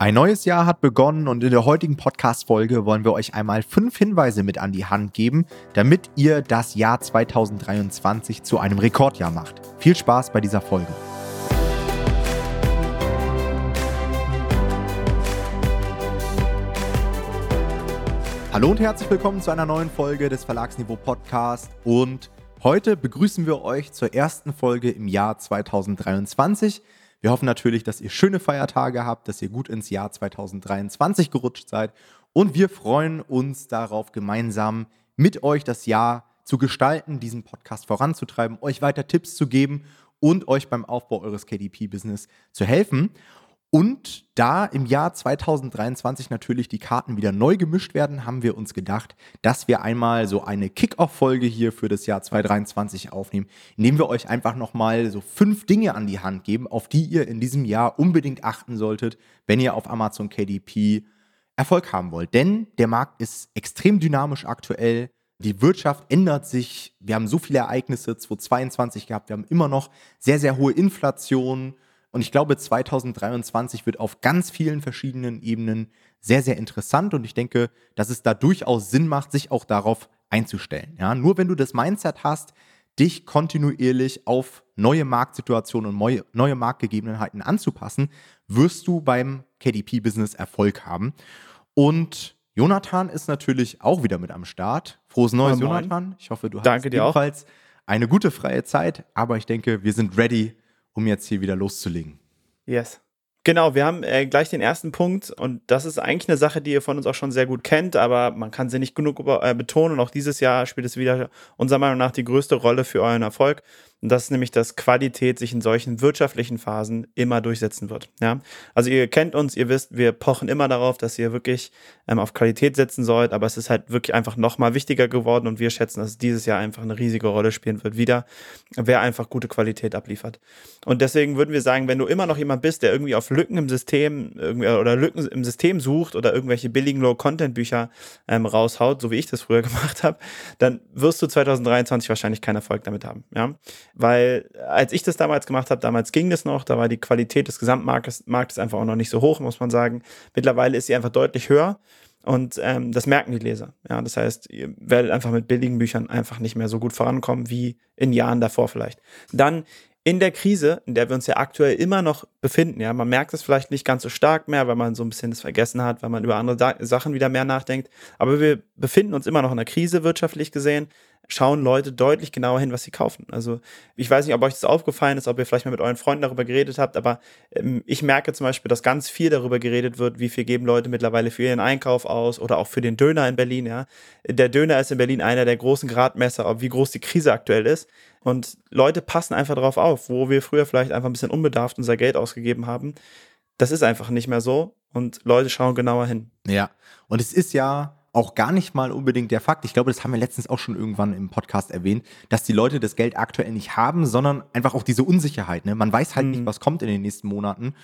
Ein neues Jahr hat begonnen und in der heutigen Podcast-Folge wollen wir euch einmal fünf Hinweise mit an die Hand geben, damit ihr das Jahr 2023 zu einem Rekordjahr macht. Viel Spaß bei dieser Folge. Hallo und herzlich willkommen zu einer neuen Folge des Verlagsniveau Podcast und heute begrüßen wir euch zur ersten Folge im Jahr 2023. Wir hoffen natürlich, dass ihr schöne Feiertage habt, dass ihr gut ins Jahr 2023 gerutscht seid und wir freuen uns darauf, gemeinsam mit euch das Jahr zu gestalten, diesen Podcast voranzutreiben, euch weiter Tipps zu geben und euch beim Aufbau eures KDP-Business zu helfen. Und da im Jahr 2023 natürlich die Karten wieder neu gemischt werden, haben wir uns gedacht, dass wir einmal so eine Kick-Off-Folge hier für das Jahr 2023 aufnehmen, indem wir euch einfach nochmal so fünf Dinge an die Hand geben, auf die ihr in diesem Jahr unbedingt achten solltet, wenn ihr auf Amazon KDP Erfolg haben wollt. Denn der Markt ist extrem dynamisch aktuell. Die Wirtschaft ändert sich. Wir haben so viele Ereignisse 2022 gehabt. Wir haben immer noch sehr, sehr hohe Inflation und ich glaube, 2023 wird auf ganz vielen verschiedenen Ebenen sehr, sehr interessant. Und ich denke, dass es da durchaus Sinn macht, sich auch darauf einzustellen. Ja, nur wenn du das Mindset hast, dich kontinuierlich auf neue Marktsituationen und neue, neue Marktgegebenheiten anzupassen, wirst du beim KDP-Business Erfolg haben. Und Jonathan ist natürlich auch wieder mit am Start. Frohes Neues. Jonathan. Ich hoffe, du Danke hast ebenfalls auch. eine gute freie Zeit, aber ich denke, wir sind ready um jetzt hier wieder loszulegen. Yes. Genau, wir haben äh, gleich den ersten Punkt und das ist eigentlich eine Sache, die ihr von uns auch schon sehr gut kennt, aber man kann sie nicht genug äh, betonen und auch dieses Jahr spielt es wieder unserer Meinung nach die größte Rolle für euren Erfolg. Und das ist nämlich, dass Qualität sich in solchen wirtschaftlichen Phasen immer durchsetzen wird. Ja? Also ihr kennt uns, ihr wisst, wir pochen immer darauf, dass ihr wirklich ähm, auf Qualität setzen sollt, aber es ist halt wirklich einfach nochmal wichtiger geworden und wir schätzen, dass es dieses Jahr einfach eine riesige Rolle spielen wird wieder, wer einfach gute Qualität abliefert. Und deswegen würden wir sagen, wenn du immer noch jemand bist, der irgendwie auf Lücken im System irgendwie, oder Lücken im System sucht oder irgendwelche billigen Low-Content-Bücher ähm, raushaut, so wie ich das früher gemacht habe, dann wirst du 2023 wahrscheinlich keinen Erfolg damit haben. Ja? Weil als ich das damals gemacht habe, damals ging das noch, da war die Qualität des Gesamtmarktes Marktes einfach auch noch nicht so hoch, muss man sagen. Mittlerweile ist sie einfach deutlich höher und ähm, das merken die Leser. Ja, das heißt, ihr werdet einfach mit billigen Büchern einfach nicht mehr so gut vorankommen wie in Jahren davor vielleicht. Dann in der Krise, in der wir uns ja aktuell immer noch befinden, ja, man merkt es vielleicht nicht ganz so stark mehr, weil man so ein bisschen das vergessen hat, weil man über andere Sachen wieder mehr nachdenkt, aber wir befinden uns immer noch in einer Krise wirtschaftlich gesehen schauen Leute deutlich genauer hin, was sie kaufen. Also ich weiß nicht, ob euch das aufgefallen ist, ob ihr vielleicht mal mit euren Freunden darüber geredet habt, aber ähm, ich merke zum Beispiel, dass ganz viel darüber geredet wird, wie viel geben Leute mittlerweile für ihren Einkauf aus oder auch für den Döner in Berlin. Ja, der Döner ist in Berlin einer der großen Gradmesser, wie groß die Krise aktuell ist. Und Leute passen einfach darauf auf, wo wir früher vielleicht einfach ein bisschen unbedarft unser Geld ausgegeben haben. Das ist einfach nicht mehr so und Leute schauen genauer hin. Ja, und es ist ja auch gar nicht mal unbedingt der Fakt, ich glaube, das haben wir letztens auch schon irgendwann im Podcast erwähnt, dass die Leute das Geld aktuell nicht haben, sondern einfach auch diese Unsicherheit. Ne? Man weiß halt mhm. nicht, was kommt in den nächsten Monaten.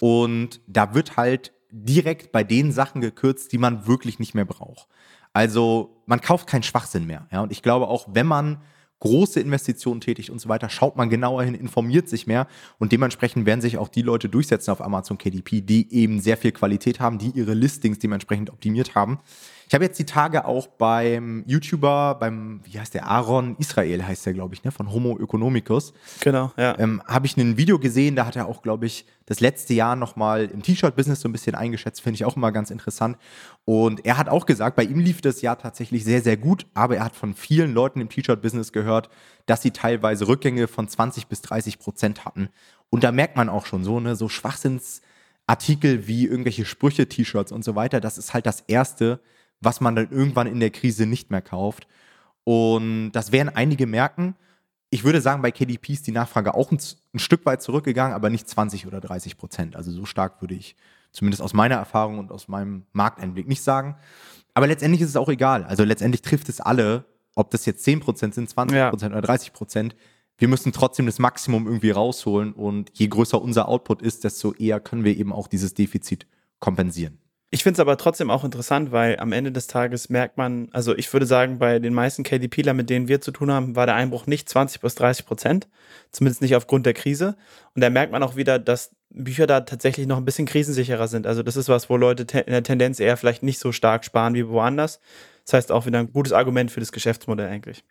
Und da wird halt direkt bei den Sachen gekürzt, die man wirklich nicht mehr braucht. Also man kauft keinen Schwachsinn mehr. Ja? Und ich glaube auch, wenn man große Investitionen tätigt und so weiter, schaut man genauer hin, informiert sich mehr und dementsprechend werden sich auch die Leute durchsetzen auf Amazon KDP, die eben sehr viel Qualität haben, die ihre Listings dementsprechend optimiert haben. Ich habe jetzt die Tage auch beim YouTuber, beim, wie heißt der, Aaron Israel heißt der, glaube ich, ne, von Homo Economicus. Genau, ja. Ähm, habe ich ein Video gesehen, da hat er auch, glaube ich, das letzte Jahr nochmal im T-Shirt-Business so ein bisschen eingeschätzt, finde ich auch immer ganz interessant. Und er hat auch gesagt, bei ihm lief das Jahr tatsächlich sehr, sehr gut, aber er hat von vielen Leuten im T-Shirt-Business gehört, dass sie teilweise Rückgänge von 20 bis 30 Prozent hatten. Und da merkt man auch schon so, ne, so Schwachsinnsartikel wie irgendwelche Sprüche, T-Shirts und so weiter, das ist halt das Erste, was man dann irgendwann in der Krise nicht mehr kauft. Und das werden einige merken. Ich würde sagen, bei KDP ist die Nachfrage auch ein, ein Stück weit zurückgegangen, aber nicht 20 oder 30 Prozent. Also so stark würde ich zumindest aus meiner Erfahrung und aus meinem Markteinblick nicht sagen. Aber letztendlich ist es auch egal. Also letztendlich trifft es alle, ob das jetzt 10 Prozent sind, 20 Prozent ja. oder 30 Prozent. Wir müssen trotzdem das Maximum irgendwie rausholen und je größer unser Output ist, desto eher können wir eben auch dieses Defizit kompensieren. Ich finde es aber trotzdem auch interessant, weil am Ende des Tages merkt man, also ich würde sagen, bei den meisten KDPler, mit denen wir zu tun haben, war der Einbruch nicht 20 bis 30 Prozent, zumindest nicht aufgrund der Krise. Und da merkt man auch wieder, dass Bücher da tatsächlich noch ein bisschen krisensicherer sind. Also das ist was, wo Leute in der Tendenz eher vielleicht nicht so stark sparen wie woanders. Das heißt auch wieder ein gutes Argument für das Geschäftsmodell eigentlich.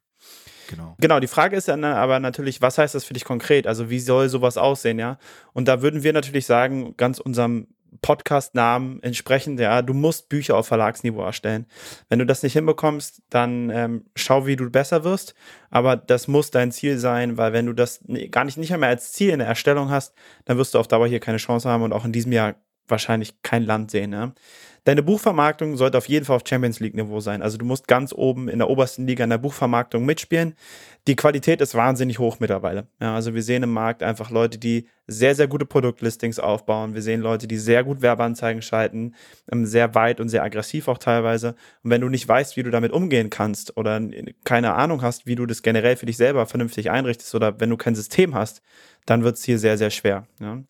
Genau. Genau, die Frage ist dann aber natürlich, was heißt das für dich konkret? Also wie soll sowas aussehen, ja? Und da würden wir natürlich sagen, ganz unserem Podcast-Namen entsprechend, ja, du musst Bücher auf Verlagsniveau erstellen. Wenn du das nicht hinbekommst, dann ähm, schau, wie du besser wirst. Aber das muss dein Ziel sein, weil wenn du das gar nicht, nicht einmal als Ziel in der Erstellung hast, dann wirst du auf Dauer hier keine Chance haben und auch in diesem Jahr wahrscheinlich kein Land sehen. Ja? Deine Buchvermarktung sollte auf jeden Fall auf Champions League Niveau sein. Also du musst ganz oben in der obersten Liga in der Buchvermarktung mitspielen. Die Qualität ist wahnsinnig hoch mittlerweile. Ja, also wir sehen im Markt einfach Leute, die sehr, sehr gute Produktlistings aufbauen. Wir sehen Leute, die sehr gut Werbeanzeigen schalten, ähm, sehr weit und sehr aggressiv auch teilweise. Und wenn du nicht weißt, wie du damit umgehen kannst oder keine Ahnung hast, wie du das generell für dich selber vernünftig einrichtest oder wenn du kein System hast, dann wird es hier sehr, sehr schwer. Ja.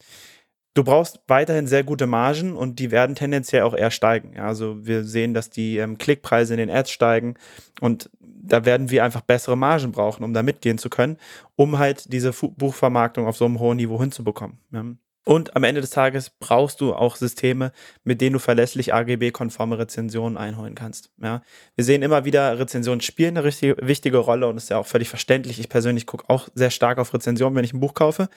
Du brauchst weiterhin sehr gute Margen und die werden tendenziell auch eher steigen. Ja, also wir sehen, dass die ähm, Klickpreise in den Ads steigen und da werden wir einfach bessere Margen brauchen, um da mitgehen zu können, um halt diese Fu Buchvermarktung auf so einem hohen Niveau hinzubekommen. Ja. Und am Ende des Tages brauchst du auch Systeme, mit denen du verlässlich AGB-konforme Rezensionen einholen kannst. Ja. Wir sehen immer wieder, Rezensionen spielen eine richtig wichtige Rolle und ist ja auch völlig verständlich. Ich persönlich gucke auch sehr stark auf Rezensionen, wenn ich ein Buch kaufe.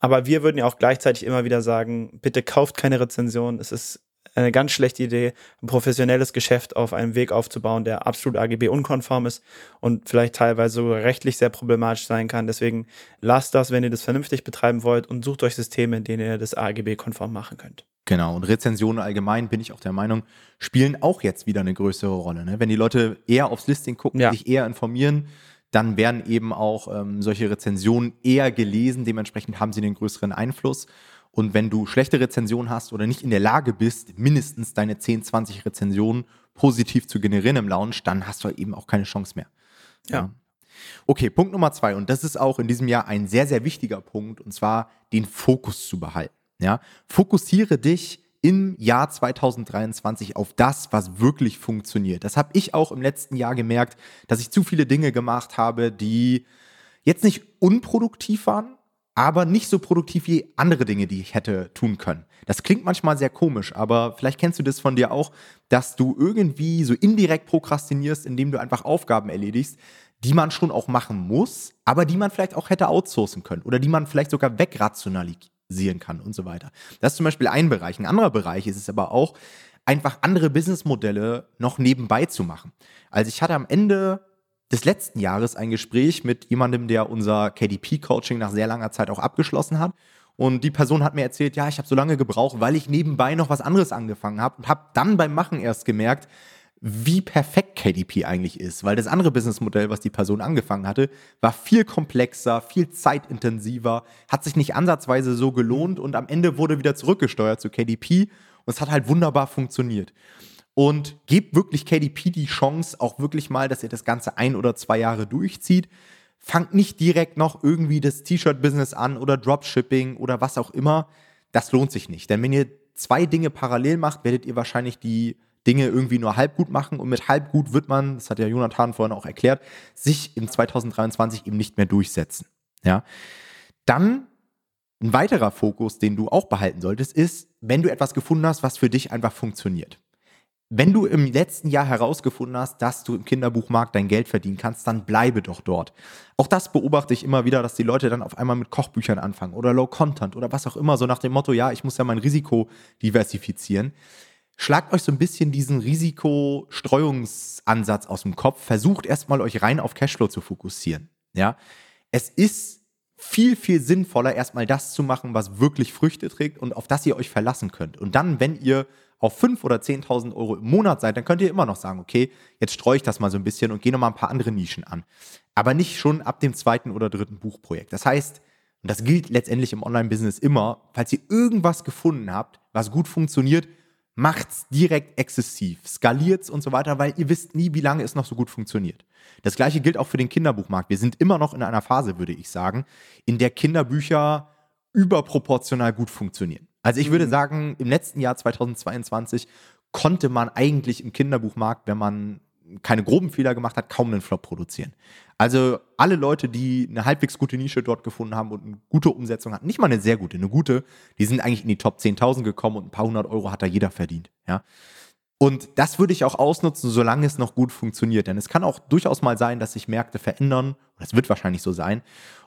Aber wir würden ja auch gleichzeitig immer wieder sagen, bitte kauft keine Rezension. Es ist eine ganz schlechte Idee, ein professionelles Geschäft auf einem Weg aufzubauen, der absolut AGB-unkonform ist und vielleicht teilweise sogar rechtlich sehr problematisch sein kann. Deswegen lasst das, wenn ihr das vernünftig betreiben wollt und sucht euch Systeme, in denen ihr das AGB-konform machen könnt. Genau, und Rezensionen allgemein, bin ich auch der Meinung, spielen auch jetzt wieder eine größere Rolle. Ne? Wenn die Leute eher aufs Listing gucken, ja. sich eher informieren, dann werden eben auch ähm, solche Rezensionen eher gelesen. Dementsprechend haben sie einen größeren Einfluss. Und wenn du schlechte Rezensionen hast oder nicht in der Lage bist, mindestens deine 10, 20 Rezensionen positiv zu generieren im Lounge, dann hast du eben auch keine Chance mehr. Ja. ja. Okay, Punkt Nummer zwei. Und das ist auch in diesem Jahr ein sehr, sehr wichtiger Punkt. Und zwar den Fokus zu behalten. Ja, fokussiere dich im Jahr 2023 auf das, was wirklich funktioniert. Das habe ich auch im letzten Jahr gemerkt, dass ich zu viele Dinge gemacht habe, die jetzt nicht unproduktiv waren, aber nicht so produktiv wie andere Dinge, die ich hätte tun können. Das klingt manchmal sehr komisch, aber vielleicht kennst du das von dir auch, dass du irgendwie so indirekt prokrastinierst, indem du einfach Aufgaben erledigst, die man schon auch machen muss, aber die man vielleicht auch hätte outsourcen können oder die man vielleicht sogar wegrationalisieren realisieren kann und so weiter. Das ist zum Beispiel ein Bereich. Ein anderer Bereich ist es aber auch, einfach andere Businessmodelle noch nebenbei zu machen. Also ich hatte am Ende des letzten Jahres ein Gespräch mit jemandem, der unser KDP-Coaching nach sehr langer Zeit auch abgeschlossen hat. Und die Person hat mir erzählt, ja, ich habe so lange gebraucht, weil ich nebenbei noch was anderes angefangen habe und habe dann beim Machen erst gemerkt, wie perfekt KDP eigentlich ist, weil das andere Businessmodell, was die Person angefangen hatte, war viel komplexer, viel zeitintensiver, hat sich nicht ansatzweise so gelohnt und am Ende wurde wieder zurückgesteuert zu KDP und es hat halt wunderbar funktioniert. Und gebt wirklich KDP die Chance, auch wirklich mal, dass ihr das Ganze ein oder zwei Jahre durchzieht. Fangt nicht direkt noch irgendwie das T-Shirt-Business an oder Dropshipping oder was auch immer. Das lohnt sich nicht. Denn wenn ihr zwei Dinge parallel macht, werdet ihr wahrscheinlich die Dinge irgendwie nur halb gut machen und mit halb gut wird man, das hat ja Jonathan vorhin auch erklärt, sich in 2023 eben nicht mehr durchsetzen. Ja. Dann ein weiterer Fokus, den du auch behalten solltest, ist, wenn du etwas gefunden hast, was für dich einfach funktioniert. Wenn du im letzten Jahr herausgefunden hast, dass du im Kinderbuchmarkt dein Geld verdienen kannst, dann bleibe doch dort. Auch das beobachte ich immer wieder, dass die Leute dann auf einmal mit Kochbüchern anfangen oder Low Content oder was auch immer, so nach dem Motto, ja, ich muss ja mein Risiko diversifizieren schlagt euch so ein bisschen diesen Risikostreuungsansatz aus dem Kopf. Versucht erstmal euch rein auf Cashflow zu fokussieren. Ja, es ist viel, viel sinnvoller, erstmal das zu machen, was wirklich Früchte trägt und auf das ihr euch verlassen könnt. Und dann, wenn ihr auf 5.000 oder 10.000 Euro im Monat seid, dann könnt ihr immer noch sagen, okay, jetzt streue ich das mal so ein bisschen und gehe noch mal ein paar andere Nischen an. Aber nicht schon ab dem zweiten oder dritten Buchprojekt. Das heißt, und das gilt letztendlich im Online-Business immer, falls ihr irgendwas gefunden habt, was gut funktioniert, macht's direkt exzessiv, skaliert's und so weiter, weil ihr wisst nie, wie lange es noch so gut funktioniert. Das gleiche gilt auch für den Kinderbuchmarkt. Wir sind immer noch in einer Phase, würde ich sagen, in der Kinderbücher überproportional gut funktionieren. Also ich würde mhm. sagen, im letzten Jahr 2022 konnte man eigentlich im Kinderbuchmarkt, wenn man keine groben Fehler gemacht hat, kaum einen Flop produzieren. Also alle Leute, die eine halbwegs gute Nische dort gefunden haben und eine gute Umsetzung hatten, nicht mal eine sehr gute, eine gute, die sind eigentlich in die Top 10.000 gekommen und ein paar hundert Euro hat da jeder verdient. Ja. Und das würde ich auch ausnutzen, solange es noch gut funktioniert. Denn es kann auch durchaus mal sein, dass sich Märkte verändern. Das wird wahrscheinlich so sein.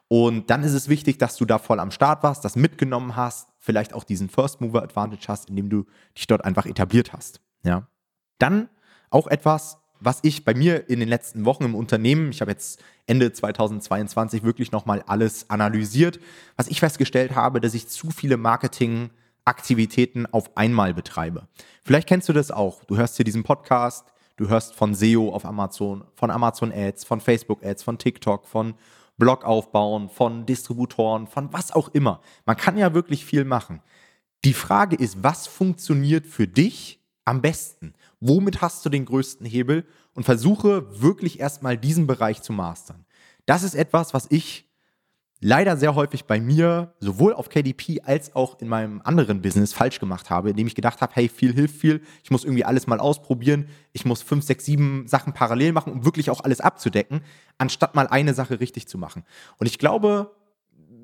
Und dann ist es wichtig, dass du da voll am Start warst, das mitgenommen hast, vielleicht auch diesen First Mover Advantage hast, indem du dich dort einfach etabliert hast. Ja. Dann auch etwas, was ich bei mir in den letzten Wochen im Unternehmen, ich habe jetzt Ende 2022 wirklich nochmal alles analysiert, was ich festgestellt habe, dass ich zu viele Marketingaktivitäten auf einmal betreibe. Vielleicht kennst du das auch. Du hörst hier diesen Podcast, du hörst von SEO auf Amazon, von Amazon Ads, von Facebook Ads, von TikTok, von Blog aufbauen, von Distributoren, von was auch immer. Man kann ja wirklich viel machen. Die Frage ist, was funktioniert für dich am besten? Womit hast du den größten Hebel? Und versuche wirklich erstmal diesen Bereich zu mastern. Das ist etwas, was ich leider sehr häufig bei mir, sowohl auf KDP als auch in meinem anderen Business falsch gemacht habe, indem ich gedacht habe, hey, viel hilft viel, ich muss irgendwie alles mal ausprobieren, ich muss fünf, sechs, sieben Sachen parallel machen, um wirklich auch alles abzudecken, anstatt mal eine Sache richtig zu machen. Und ich glaube,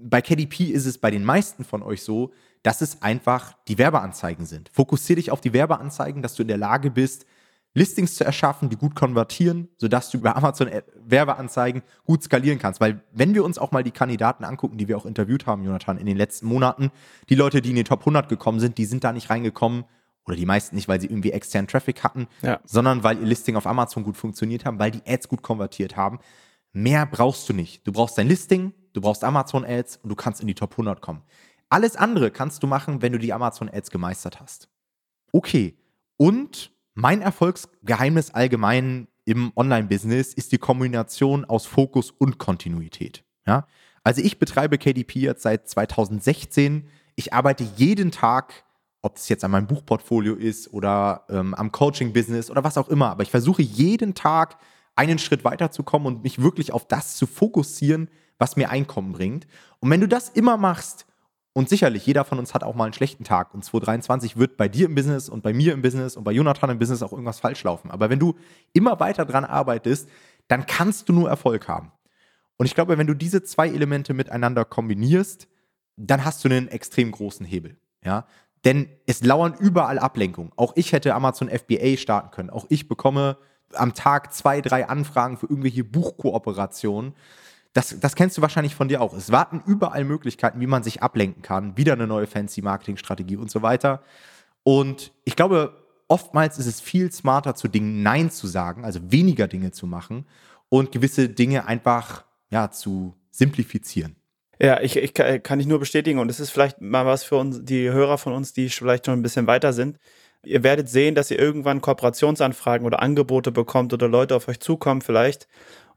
bei KDP ist es bei den meisten von euch so, dass es einfach die Werbeanzeigen sind. Fokussiere dich auf die Werbeanzeigen, dass du in der Lage bist, Listings zu erschaffen, die gut konvertieren, sodass du über Amazon Werbeanzeigen gut skalieren kannst. Weil wenn wir uns auch mal die Kandidaten angucken, die wir auch interviewt haben, Jonathan, in den letzten Monaten, die Leute, die in den Top 100 gekommen sind, die sind da nicht reingekommen, oder die meisten nicht, weil sie irgendwie externen Traffic hatten, ja. sondern weil ihr Listing auf Amazon gut funktioniert haben, weil die Ads gut konvertiert haben. Mehr brauchst du nicht. Du brauchst dein Listing, du brauchst Amazon Ads und du kannst in die Top 100 kommen. Alles andere kannst du machen, wenn du die Amazon Ads gemeistert hast. Okay. Und mein Erfolgsgeheimnis allgemein im Online-Business ist die Kombination aus Fokus und Kontinuität. Ja? Also ich betreibe KDP jetzt seit 2016. Ich arbeite jeden Tag, ob es jetzt an meinem Buchportfolio ist oder ähm, am Coaching-Business oder was auch immer, aber ich versuche jeden Tag einen Schritt weiterzukommen und mich wirklich auf das zu fokussieren, was mir Einkommen bringt. Und wenn du das immer machst, und sicherlich, jeder von uns hat auch mal einen schlechten Tag. Und 2023 wird bei dir im Business und bei mir im Business und bei Jonathan im Business auch irgendwas falsch laufen. Aber wenn du immer weiter dran arbeitest, dann kannst du nur Erfolg haben. Und ich glaube, wenn du diese zwei Elemente miteinander kombinierst, dann hast du einen extrem großen Hebel. Ja? Denn es lauern überall Ablenkungen. Auch ich hätte Amazon FBA starten können. Auch ich bekomme am Tag zwei, drei Anfragen für irgendwelche Buchkooperationen das, das kennst du wahrscheinlich von dir auch. Es warten überall Möglichkeiten, wie man sich ablenken kann. Wieder eine neue fancy Marketingstrategie und so weiter. Und ich glaube, oftmals ist es viel smarter, zu Dingen Nein zu sagen, also weniger Dinge zu machen und gewisse Dinge einfach ja, zu simplifizieren. Ja, ich, ich kann ich nur bestätigen und es ist vielleicht mal was für uns, die Hörer von uns, die vielleicht schon ein bisschen weiter sind. Ihr werdet sehen, dass ihr irgendwann Kooperationsanfragen oder Angebote bekommt oder Leute auf euch zukommen vielleicht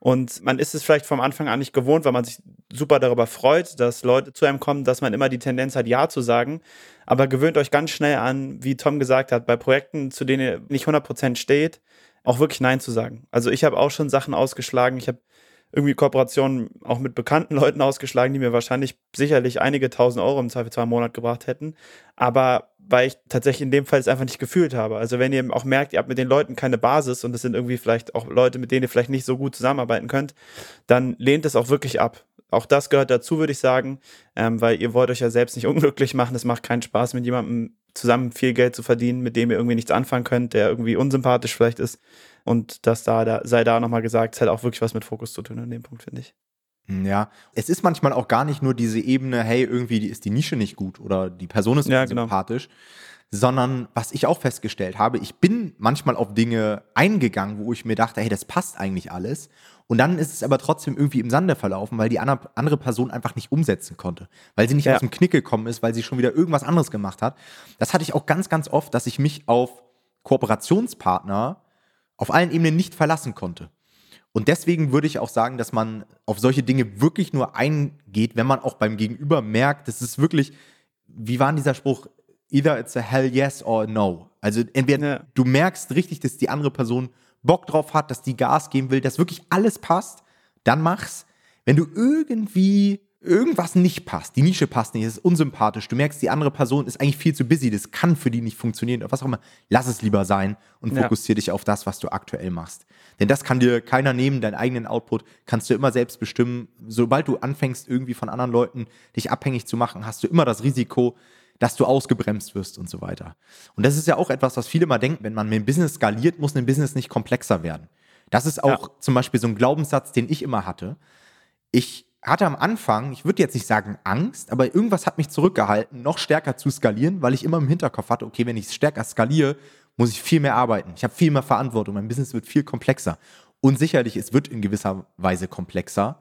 und man ist es vielleicht vom Anfang an nicht gewohnt, weil man sich super darüber freut, dass Leute zu einem kommen, dass man immer die Tendenz hat, Ja zu sagen. Aber gewöhnt euch ganz schnell an, wie Tom gesagt hat, bei Projekten, zu denen ihr nicht 100% steht, auch wirklich Nein zu sagen. Also ich habe auch schon Sachen ausgeschlagen. Ich habe irgendwie Kooperationen auch mit bekannten Leuten ausgeschlagen, die mir wahrscheinlich sicherlich einige tausend Euro im Zweifelsfall im Monat gebracht hätten. Aber weil ich tatsächlich in dem Fall es einfach nicht gefühlt habe. Also wenn ihr auch merkt, ihr habt mit den Leuten keine Basis und es sind irgendwie vielleicht auch Leute, mit denen ihr vielleicht nicht so gut zusammenarbeiten könnt, dann lehnt es auch wirklich ab. Auch das gehört dazu, würde ich sagen, ähm, weil ihr wollt euch ja selbst nicht unglücklich machen. Es macht keinen Spaß, mit jemandem zusammen viel Geld zu verdienen, mit dem ihr irgendwie nichts anfangen könnt, der irgendwie unsympathisch vielleicht ist. Und das da, da sei da nochmal gesagt, es hat auch wirklich was mit Fokus zu tun an dem Punkt, finde ich. Hm, ja, es ist manchmal auch gar nicht nur diese Ebene, hey, irgendwie ist die Nische nicht gut oder die Person ist ja, genau. sympathisch, sondern was ich auch festgestellt habe, ich bin manchmal auf Dinge eingegangen, wo ich mir dachte, hey, das passt eigentlich alles. Und dann ist es aber trotzdem irgendwie im Sande verlaufen, weil die andere Person einfach nicht umsetzen konnte. Weil sie nicht ja. aus dem Knick gekommen ist, weil sie schon wieder irgendwas anderes gemacht hat. Das hatte ich auch ganz, ganz oft, dass ich mich auf Kooperationspartner auf allen Ebenen nicht verlassen konnte. Und deswegen würde ich auch sagen, dass man auf solche Dinge wirklich nur eingeht, wenn man auch beim Gegenüber merkt, das ist wirklich, wie war dieser Spruch? Either it's a hell yes or a no. Also entweder ja. du merkst richtig, dass die andere Person Bock drauf hat, dass die Gas geben will, dass wirklich alles passt, dann mach's. Wenn du irgendwie irgendwas nicht passt, die Nische passt nicht, es ist unsympathisch, du merkst, die andere Person ist eigentlich viel zu busy, das kann für die nicht funktionieren, oder was auch immer, lass es lieber sein und fokussiere ja. dich auf das, was du aktuell machst. Denn das kann dir keiner nehmen, deinen eigenen Output kannst du immer selbst bestimmen. Sobald du anfängst, irgendwie von anderen Leuten dich abhängig zu machen, hast du immer das Risiko, dass du ausgebremst wirst und so weiter. Und das ist ja auch etwas, was viele mal denken, wenn man mit dem Business skaliert, muss ein Business nicht komplexer werden. Das ist auch ja. zum Beispiel so ein Glaubenssatz, den ich immer hatte. Ich hatte am Anfang, ich würde jetzt nicht sagen Angst, aber irgendwas hat mich zurückgehalten, noch stärker zu skalieren, weil ich immer im Hinterkopf hatte, okay, wenn ich es stärker skaliere, muss ich viel mehr arbeiten. Ich habe viel mehr Verantwortung. Mein Business wird viel komplexer. Und sicherlich, es wird in gewisser Weise komplexer,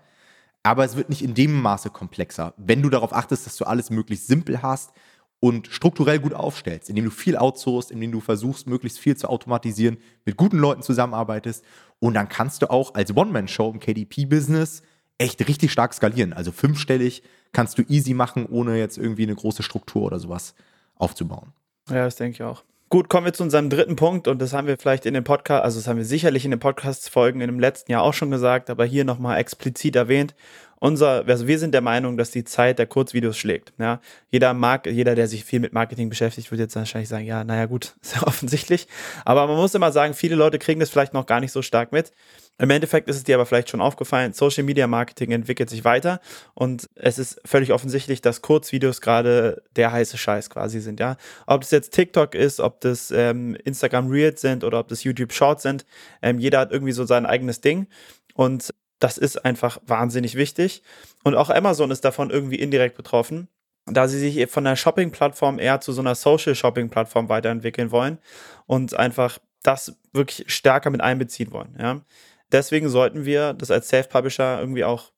aber es wird nicht in dem Maße komplexer, wenn du darauf achtest, dass du alles möglichst simpel hast und strukturell gut aufstellst, indem du viel outsourcest, indem du versuchst, möglichst viel zu automatisieren, mit guten Leuten zusammenarbeitest. Und dann kannst du auch als One-Man-Show im KDP-Business echt richtig stark skalieren. Also fünfstellig kannst du easy machen, ohne jetzt irgendwie eine große Struktur oder sowas aufzubauen. Ja, das denke ich auch. Gut, kommen wir zu unserem dritten Punkt und das haben wir vielleicht in den Podcast, also das haben wir sicherlich in den Podcast-Folgen in dem letzten Jahr auch schon gesagt, aber hier nochmal explizit erwähnt unser, also wir sind der Meinung, dass die Zeit der Kurzvideos schlägt. Ja, jeder mag, jeder, der sich viel mit Marketing beschäftigt, wird jetzt wahrscheinlich sagen, ja, naja, gut, ist ja offensichtlich. Aber man muss immer sagen, viele Leute kriegen das vielleicht noch gar nicht so stark mit. Im Endeffekt ist es dir aber vielleicht schon aufgefallen, Social Media Marketing entwickelt sich weiter und es ist völlig offensichtlich, dass Kurzvideos gerade der heiße Scheiß quasi sind, ja. Ob das jetzt TikTok ist, ob das ähm, Instagram Reels sind oder ob das YouTube Shorts sind, ähm, jeder hat irgendwie so sein eigenes Ding und das ist einfach wahnsinnig wichtig. Und auch Amazon ist davon irgendwie indirekt betroffen, da sie sich von der Shopping-Plattform eher zu so einer Social-Shopping-Plattform weiterentwickeln wollen und einfach das wirklich stärker mit einbeziehen wollen. Ja. Deswegen sollten wir das als Self-Publisher irgendwie auch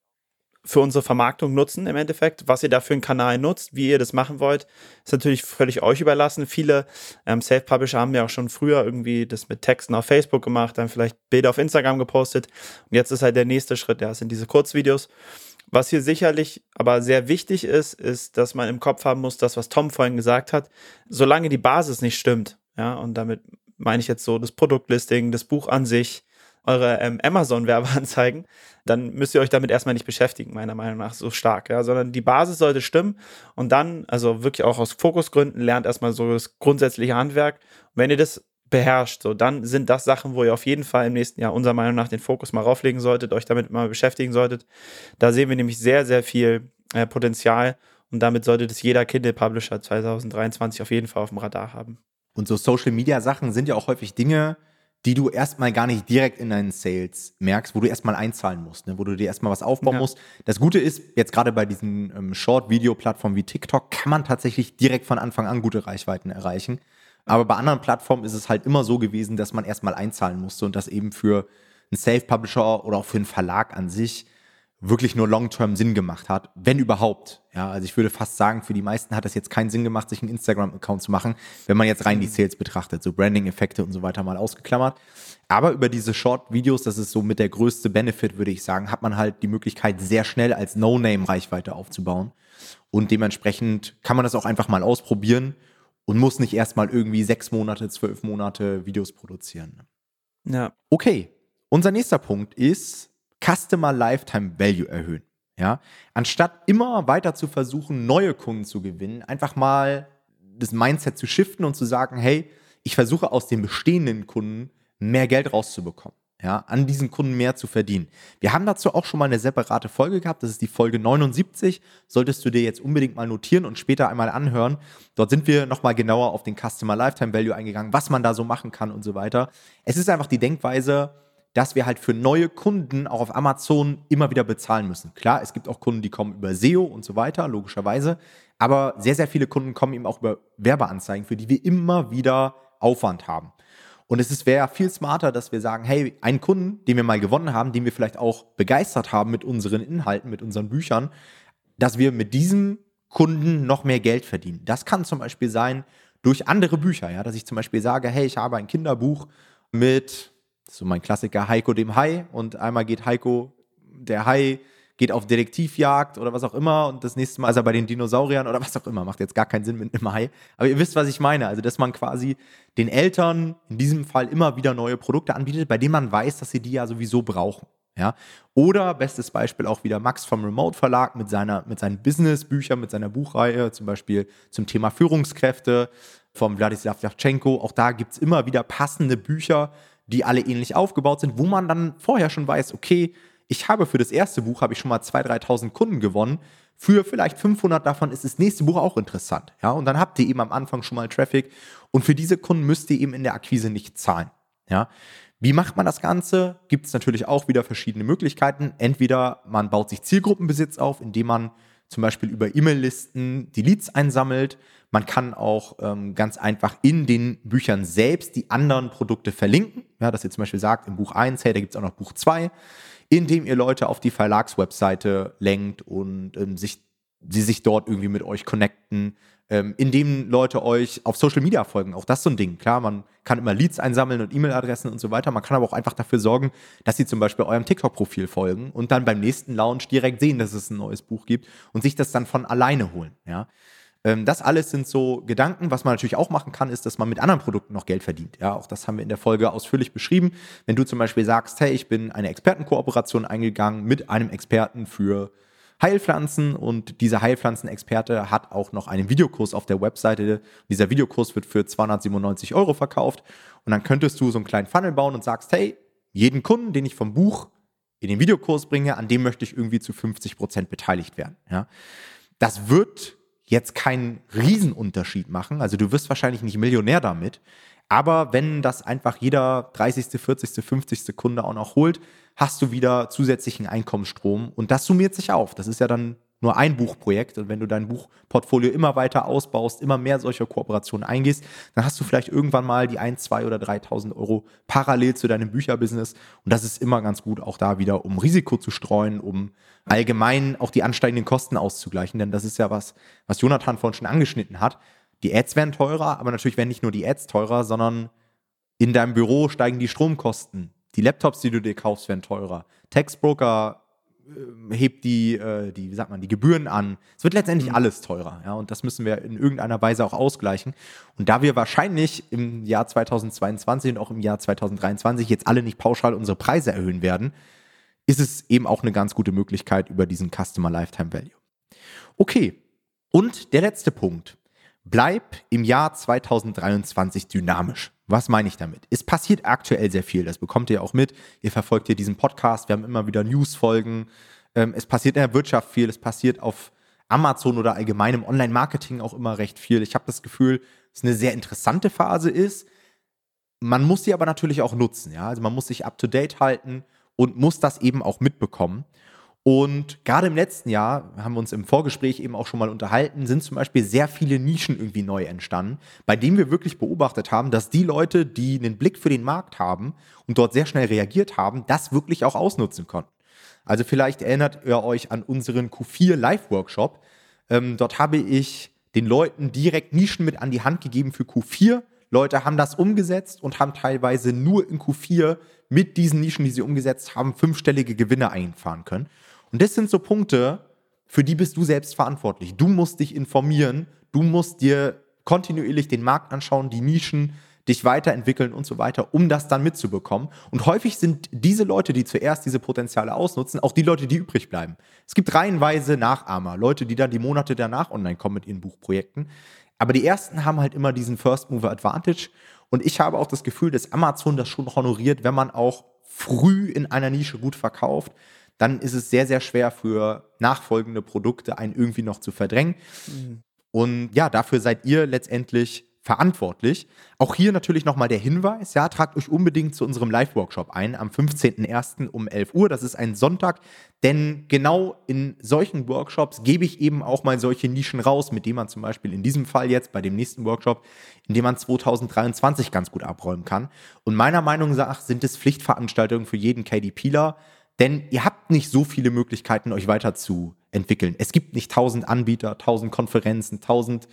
für unsere Vermarktung nutzen im Endeffekt. Was ihr da für einen Kanal nutzt, wie ihr das machen wollt, ist natürlich völlig euch überlassen. Viele ähm, Self-Publisher haben ja auch schon früher irgendwie das mit Texten auf Facebook gemacht, dann vielleicht Bilder auf Instagram gepostet. Und jetzt ist halt der nächste Schritt, ja, sind diese Kurzvideos. Was hier sicherlich aber sehr wichtig ist, ist, dass man im Kopf haben muss, das, was Tom vorhin gesagt hat, solange die Basis nicht stimmt, ja, und damit meine ich jetzt so das Produktlisting, das Buch an sich, eure ähm, Amazon-Werbeanzeigen, dann müsst ihr euch damit erstmal nicht beschäftigen, meiner Meinung nach, so stark, ja, sondern die Basis sollte stimmen und dann, also wirklich auch aus Fokusgründen, lernt erstmal so das grundsätzliche Handwerk. Und wenn ihr das beherrscht, so dann sind das Sachen, wo ihr auf jeden Fall im nächsten Jahr unserer Meinung nach den Fokus mal rauflegen solltet, euch damit mal beschäftigen solltet. Da sehen wir nämlich sehr, sehr viel äh, Potenzial und damit sollte das jeder Kindle Publisher 2023 auf jeden Fall auf dem Radar haben. Und so Social Media Sachen sind ja auch häufig Dinge, die du erstmal gar nicht direkt in deinen Sales merkst, wo du erstmal einzahlen musst, ne? wo du dir erstmal was aufbauen ja. musst. Das Gute ist, jetzt gerade bei diesen ähm, Short-Video-Plattformen wie TikTok kann man tatsächlich direkt von Anfang an gute Reichweiten erreichen. Aber bei anderen Plattformen ist es halt immer so gewesen, dass man erstmal einzahlen musste und das eben für einen Self-Publisher oder auch für einen Verlag an sich wirklich nur long-term Sinn gemacht hat, wenn überhaupt. Ja, also ich würde fast sagen, für die meisten hat es jetzt keinen Sinn gemacht, sich einen Instagram-Account zu machen, wenn man jetzt rein die Sales betrachtet, so Branding-Effekte und so weiter mal ausgeklammert. Aber über diese Short-Videos, das ist so mit der größte Benefit, würde ich sagen, hat man halt die Möglichkeit, sehr schnell als No-Name-Reichweite aufzubauen. Und dementsprechend kann man das auch einfach mal ausprobieren und muss nicht erstmal irgendwie sechs Monate, zwölf Monate Videos produzieren. Ja. Okay. Unser nächster Punkt ist, Customer Lifetime Value erhöhen. Ja, anstatt immer weiter zu versuchen, neue Kunden zu gewinnen, einfach mal das Mindset zu shiften und zu sagen, hey, ich versuche aus den bestehenden Kunden mehr Geld rauszubekommen. Ja, an diesen Kunden mehr zu verdienen. Wir haben dazu auch schon mal eine separate Folge gehabt. Das ist die Folge 79. Solltest du dir jetzt unbedingt mal notieren und später einmal anhören. Dort sind wir nochmal genauer auf den Customer Lifetime Value eingegangen, was man da so machen kann und so weiter. Es ist einfach die Denkweise, dass wir halt für neue Kunden auch auf Amazon immer wieder bezahlen müssen. Klar, es gibt auch Kunden, die kommen über SEO und so weiter, logischerweise. Aber sehr, sehr viele Kunden kommen eben auch über Werbeanzeigen, für die wir immer wieder Aufwand haben. Und es wäre viel smarter, dass wir sagen, hey, einen Kunden, den wir mal gewonnen haben, den wir vielleicht auch begeistert haben mit unseren Inhalten, mit unseren Büchern, dass wir mit diesem Kunden noch mehr Geld verdienen. Das kann zum Beispiel sein durch andere Bücher, ja, dass ich zum Beispiel sage, hey, ich habe ein Kinderbuch mit so mein Klassiker Heiko dem Hai und einmal geht Heiko, der Hai, geht auf Detektivjagd oder was auch immer und das nächste Mal ist er bei den Dinosauriern oder was auch immer. Macht jetzt gar keinen Sinn mit einem Hai. Aber ihr wisst, was ich meine. Also, dass man quasi den Eltern in diesem Fall immer wieder neue Produkte anbietet, bei denen man weiß, dass sie die ja sowieso brauchen. Ja? Oder bestes Beispiel auch wieder Max vom Remote Verlag mit, seiner, mit seinen Business-Büchern, mit seiner Buchreihe, zum Beispiel zum Thema Führungskräfte vom Wladislav Yavchenko. Auch da gibt es immer wieder passende Bücher, die alle ähnlich aufgebaut sind, wo man dann vorher schon weiß, okay, ich habe für das erste Buch habe ich schon mal 2.000, 3.000 Kunden gewonnen. Für vielleicht 500 davon ist das nächste Buch auch interessant. Ja, und dann habt ihr eben am Anfang schon mal Traffic. Und für diese Kunden müsst ihr eben in der Akquise nicht zahlen. Ja, wie macht man das Ganze? Gibt es natürlich auch wieder verschiedene Möglichkeiten. Entweder man baut sich Zielgruppenbesitz auf, indem man zum Beispiel über E-Mail-Listen die Leads einsammelt. Man kann auch ähm, ganz einfach in den Büchern selbst die anderen Produkte verlinken. Ja, dass ihr zum Beispiel sagt, im Buch 1, hey, da gibt es auch noch Buch 2 indem ihr Leute auf die Verlagswebseite lenkt und ähm, sich, sie sich dort irgendwie mit euch connecten, ähm, indem Leute euch auf Social Media folgen. Auch das ist so ein Ding. Klar, man kann immer Leads einsammeln und E-Mail-Adressen und so weiter. Man kann aber auch einfach dafür sorgen, dass sie zum Beispiel eurem TikTok-Profil folgen und dann beim nächsten Launch direkt sehen, dass es ein neues Buch gibt und sich das dann von alleine holen. Ja. Ähm, das alles sind so Gedanken. Was man natürlich auch machen kann, ist, dass man mit anderen Produkten noch Geld verdient. Ja, auch das haben wir in der Folge ausführlich beschrieben. Wenn du zum Beispiel sagst, hey, ich bin eine Expertenkooperation eingegangen mit einem Experten für Heilpflanzen und dieser Heilpflanzenexperte hat auch noch einen Videokurs auf der Webseite. Dieser Videokurs wird für 297 Euro verkauft und dann könntest du so einen kleinen Funnel bauen und sagst, hey, jeden Kunden, den ich vom Buch in den Videokurs bringe, an dem möchte ich irgendwie zu 50 Prozent beteiligt werden. Ja. Das wird jetzt keinen Riesenunterschied machen. Also du wirst wahrscheinlich nicht Millionär damit. Aber wenn das einfach jeder 30., 40., 50. Kunde auch noch holt, hast du wieder zusätzlichen Einkommensstrom und das summiert sich auf. Das ist ja dann nur ein Buchprojekt und wenn du dein Buchportfolio immer weiter ausbaust, immer mehr solcher Kooperationen eingehst, dann hast du vielleicht irgendwann mal die 1, 2 oder 3.000 Euro parallel zu deinem Bücherbusiness und das ist immer ganz gut, auch da wieder, um Risiko zu streuen, um allgemein auch die ansteigenden Kosten auszugleichen, denn das ist ja was, was Jonathan vorhin schon angeschnitten hat. Die Ads werden teurer, aber natürlich werden nicht nur die Ads teurer, sondern in deinem Büro steigen die Stromkosten. Die Laptops, die du dir kaufst, werden teurer. Textbroker äh, hebt die, äh, die, wie sagt man, die Gebühren an. Es wird letztendlich mhm. alles teurer, ja, und das müssen wir in irgendeiner Weise auch ausgleichen. Und da wir wahrscheinlich im Jahr 2022 und auch im Jahr 2023 jetzt alle nicht pauschal unsere Preise erhöhen werden, ist es eben auch eine ganz gute Möglichkeit über diesen Customer Lifetime Value. Okay, und der letzte Punkt. Bleib im Jahr 2023 dynamisch. Was meine ich damit? Es passiert aktuell sehr viel. Das bekommt ihr auch mit. Ihr verfolgt hier diesen Podcast. Wir haben immer wieder Newsfolgen. Ähm, es passiert in der Wirtschaft viel. Es passiert auf Amazon oder allgemein im Online-Marketing auch immer recht viel. Ich habe das Gefühl, es eine sehr interessante Phase ist. Man muss sie aber natürlich auch nutzen. Ja? Also man muss sich up-to-date halten und muss das eben auch mitbekommen. Und gerade im letzten Jahr, haben wir uns im Vorgespräch eben auch schon mal unterhalten, sind zum Beispiel sehr viele Nischen irgendwie neu entstanden, bei denen wir wirklich beobachtet haben, dass die Leute, die einen Blick für den Markt haben und dort sehr schnell reagiert haben, das wirklich auch ausnutzen konnten. Also vielleicht erinnert ihr euch an unseren Q4 Live-Workshop. Ähm, dort habe ich den Leuten direkt Nischen mit an die Hand gegeben für Q4. Leute haben das umgesetzt und haben teilweise nur in Q4 mit diesen Nischen, die sie umgesetzt haben, fünfstellige Gewinne einfahren können. Und das sind so Punkte, für die bist du selbst verantwortlich. Du musst dich informieren, du musst dir kontinuierlich den Markt anschauen, die Nischen, dich weiterentwickeln und so weiter, um das dann mitzubekommen. Und häufig sind diese Leute, die zuerst diese Potenziale ausnutzen, auch die Leute, die übrig bleiben. Es gibt reihenweise Nachahmer, Leute, die dann die Monate danach online kommen mit ihren Buchprojekten. Aber die ersten haben halt immer diesen First Mover Advantage. Und ich habe auch das Gefühl, dass Amazon das schon honoriert, wenn man auch früh in einer Nische gut verkauft, dann ist es sehr, sehr schwer für nachfolgende Produkte einen irgendwie noch zu verdrängen. Mhm. Und ja, dafür seid ihr letztendlich verantwortlich. Auch hier natürlich nochmal der Hinweis, ja, tragt euch unbedingt zu unserem Live-Workshop ein am 15.01. um 11 Uhr. Das ist ein Sonntag, denn genau in solchen Workshops gebe ich eben auch mal solche Nischen raus, mit denen man zum Beispiel in diesem Fall jetzt bei dem nächsten Workshop, in dem man 2023 ganz gut abräumen kann. Und meiner Meinung nach sind es Pflichtveranstaltungen für jeden KDPler, denn ihr habt nicht so viele Möglichkeiten, euch weiterzuentwickeln. Es gibt nicht tausend Anbieter, tausend Konferenzen, tausend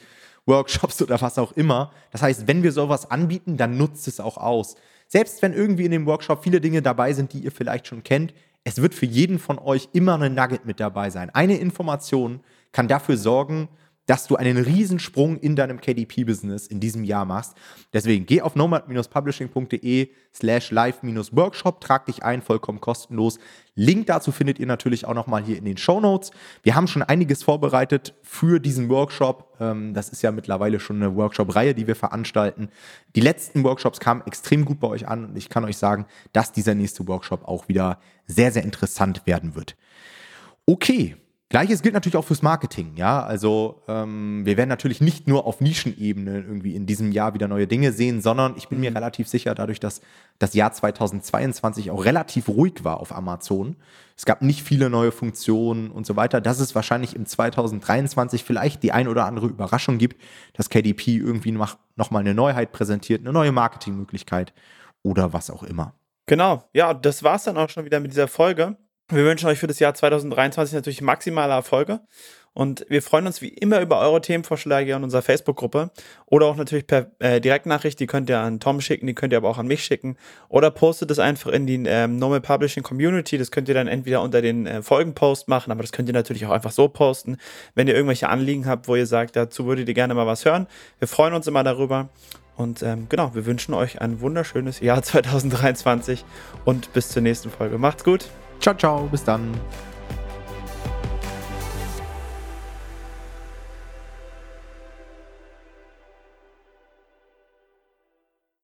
Workshops oder was auch immer. Das heißt, wenn wir sowas anbieten, dann nutzt es auch aus. Selbst wenn irgendwie in dem Workshop viele Dinge dabei sind, die ihr vielleicht schon kennt, es wird für jeden von euch immer eine Nugget mit dabei sein. Eine Information kann dafür sorgen, dass du einen Riesensprung in deinem KDP-Business in diesem Jahr machst. Deswegen geh auf nomad-publishing.de slash live-workshop, trag dich ein, vollkommen kostenlos. Link dazu findet ihr natürlich auch nochmal hier in den Show Notes. Wir haben schon einiges vorbereitet für diesen Workshop. Ähm, das ist ja mittlerweile schon eine Workshop-Reihe, die wir veranstalten. Die letzten Workshops kamen extrem gut bei euch an und ich kann euch sagen, dass dieser nächste Workshop auch wieder sehr, sehr interessant werden wird. Okay, Gleiches gilt natürlich auch fürs Marketing, ja. Also ähm, wir werden natürlich nicht nur auf Nischenebene irgendwie in diesem Jahr wieder neue Dinge sehen, sondern ich bin mir mhm. relativ sicher, dadurch, dass das Jahr 2022 auch relativ ruhig war auf Amazon, es gab nicht viele neue Funktionen und so weiter, dass es wahrscheinlich im 2023 vielleicht die ein oder andere Überraschung gibt, dass KDP irgendwie noch, mal eine Neuheit präsentiert, eine neue Marketingmöglichkeit oder was auch immer. Genau, ja, das war es dann auch schon wieder mit dieser Folge. Wir wünschen euch für das Jahr 2023 natürlich maximale Erfolge. Und wir freuen uns wie immer über eure Themenvorschläge in unserer Facebook-Gruppe oder auch natürlich per äh, Direktnachricht. Die könnt ihr an Tom schicken, die könnt ihr aber auch an mich schicken. Oder postet es einfach in die ähm, Normal Publishing Community. Das könnt ihr dann entweder unter den äh, Folgenpost machen, aber das könnt ihr natürlich auch einfach so posten. Wenn ihr irgendwelche Anliegen habt, wo ihr sagt, dazu würdet ihr gerne mal was hören. Wir freuen uns immer darüber. Und ähm, genau, wir wünschen euch ein wunderschönes Jahr 2023 und bis zur nächsten Folge. Macht's gut! Ciao, ciao, bis dann.